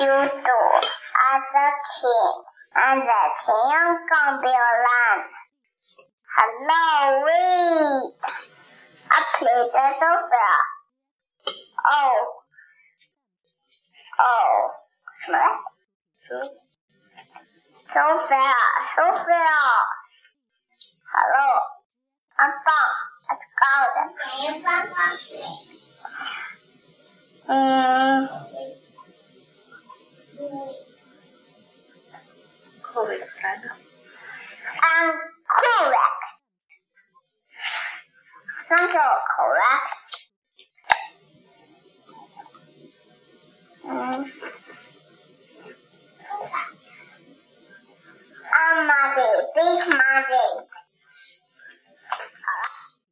you do as a kid and the thing gonna be land. Hello, we. I play the doorbell. Oh. Oh. What? Sophia, Sophia. Hello. I'm back. I'm go. Then. 后尾的烦恼。I'm correct. Thank you, correct.